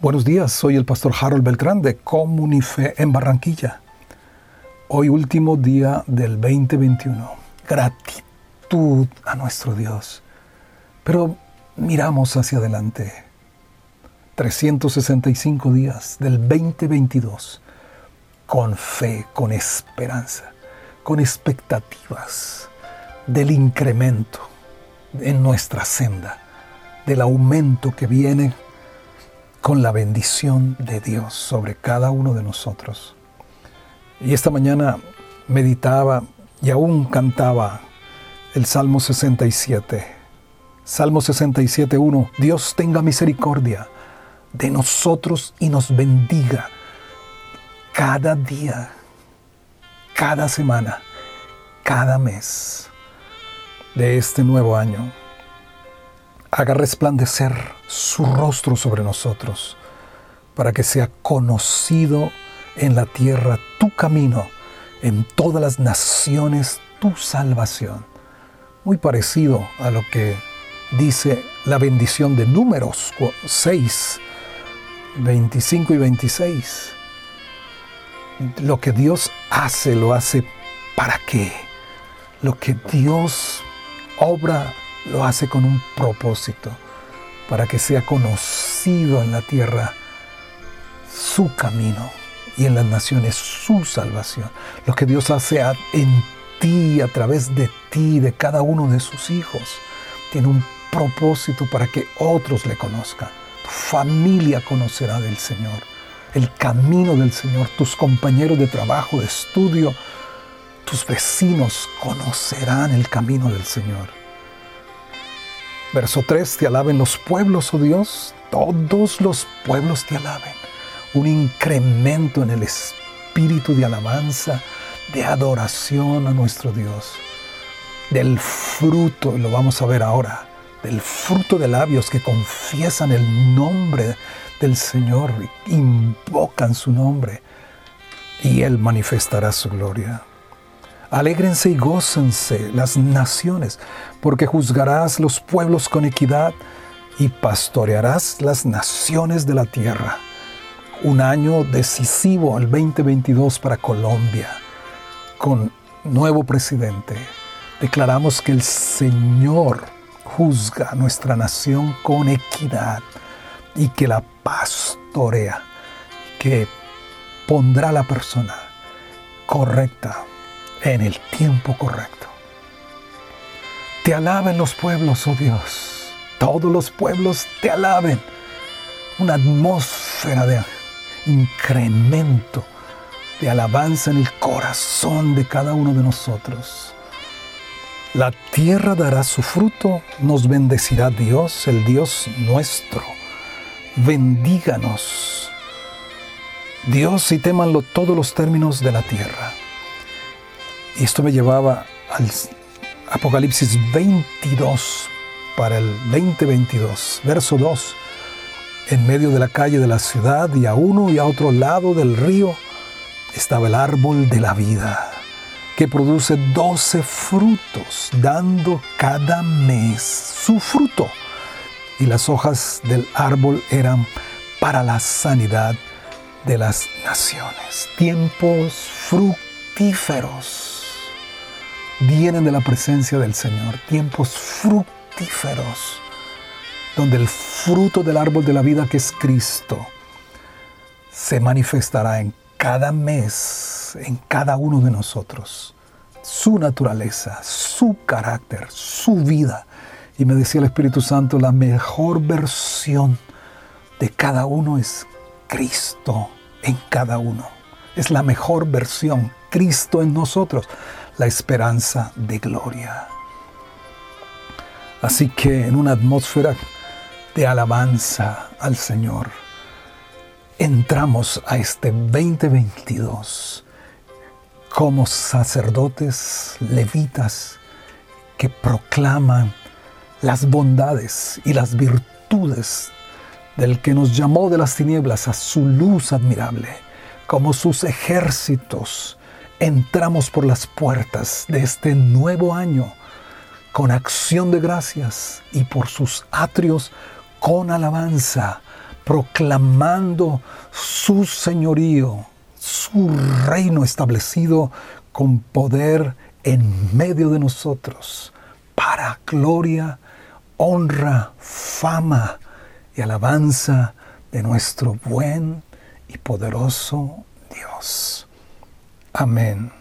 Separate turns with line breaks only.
Buenos días, soy el pastor Harold Beltrán de Comunife en Barranquilla. Hoy último día del 2021. Gratitud a nuestro Dios. Pero miramos hacia adelante. 365 días del 2022 con fe, con esperanza, con expectativas del incremento en nuestra senda, del aumento que viene con la bendición de Dios sobre cada uno de nosotros. Y esta mañana meditaba y aún cantaba el Salmo 67. Salmo 67, 1. Dios tenga misericordia de nosotros y nos bendiga cada día, cada semana, cada mes de este nuevo año haga resplandecer su rostro sobre nosotros, para que sea conocido en la tierra tu camino, en todas las naciones tu salvación. Muy parecido a lo que dice la bendición de números 6, 25 y 26. Lo que Dios hace, lo hace para qué. Lo que Dios obra lo hace con un propósito, para que sea conocido en la tierra su camino y en las naciones su salvación. Lo que Dios hace en ti, a través de ti, de cada uno de sus hijos, tiene un propósito para que otros le conozcan. Tu familia conocerá del Señor, el camino del Señor, tus compañeros de trabajo, de estudio, tus vecinos conocerán el camino del Señor. Verso 3, te alaben los pueblos, oh Dios, todos los pueblos te alaben. Un incremento en el espíritu de alabanza, de adoración a nuestro Dios. Del fruto, y lo vamos a ver ahora, del fruto de labios que confiesan el nombre del Señor, invocan su nombre, y Él manifestará su gloria. Alégrense y gócense las naciones, porque juzgarás los pueblos con equidad y pastorearás las naciones de la tierra. Un año decisivo, el 2022 para Colombia, con nuevo presidente. Declaramos que el Señor juzga a nuestra nación con equidad y que la pastorea, que pondrá la persona correcta en el tiempo correcto. Te alaben los pueblos, oh Dios. Todos los pueblos te alaben. Una atmósfera de incremento, de alabanza en el corazón de cada uno de nosotros. La tierra dará su fruto, nos bendecirá Dios, el Dios nuestro. Bendíganos. Dios y témanlo todos los términos de la tierra. Y esto me llevaba al Apocalipsis 22 para el 2022, verso 2. En medio de la calle de la ciudad y a uno y a otro lado del río estaba el árbol de la vida, que produce doce frutos, dando cada mes su fruto. Y las hojas del árbol eran para la sanidad de las naciones. Tiempos fructíferos vienen de la presencia del Señor, tiempos fructíferos, donde el fruto del árbol de la vida que es Cristo se manifestará en cada mes, en cada uno de nosotros, su naturaleza, su carácter, su vida. Y me decía el Espíritu Santo, la mejor versión de cada uno es Cristo en cada uno. Es la mejor versión, Cristo en nosotros la esperanza de gloria. Así que en una atmósfera de alabanza al Señor, entramos a este 2022 como sacerdotes levitas que proclaman las bondades y las virtudes del que nos llamó de las tinieblas a su luz admirable, como sus ejércitos entramos por las puertas de este nuevo año con acción de gracias y por sus atrios con alabanza proclamando su señorío, su reino establecido con poder en medio de nosotros, para gloria, honra, fama y alabanza de nuestro buen y poderoso Dios. Amen.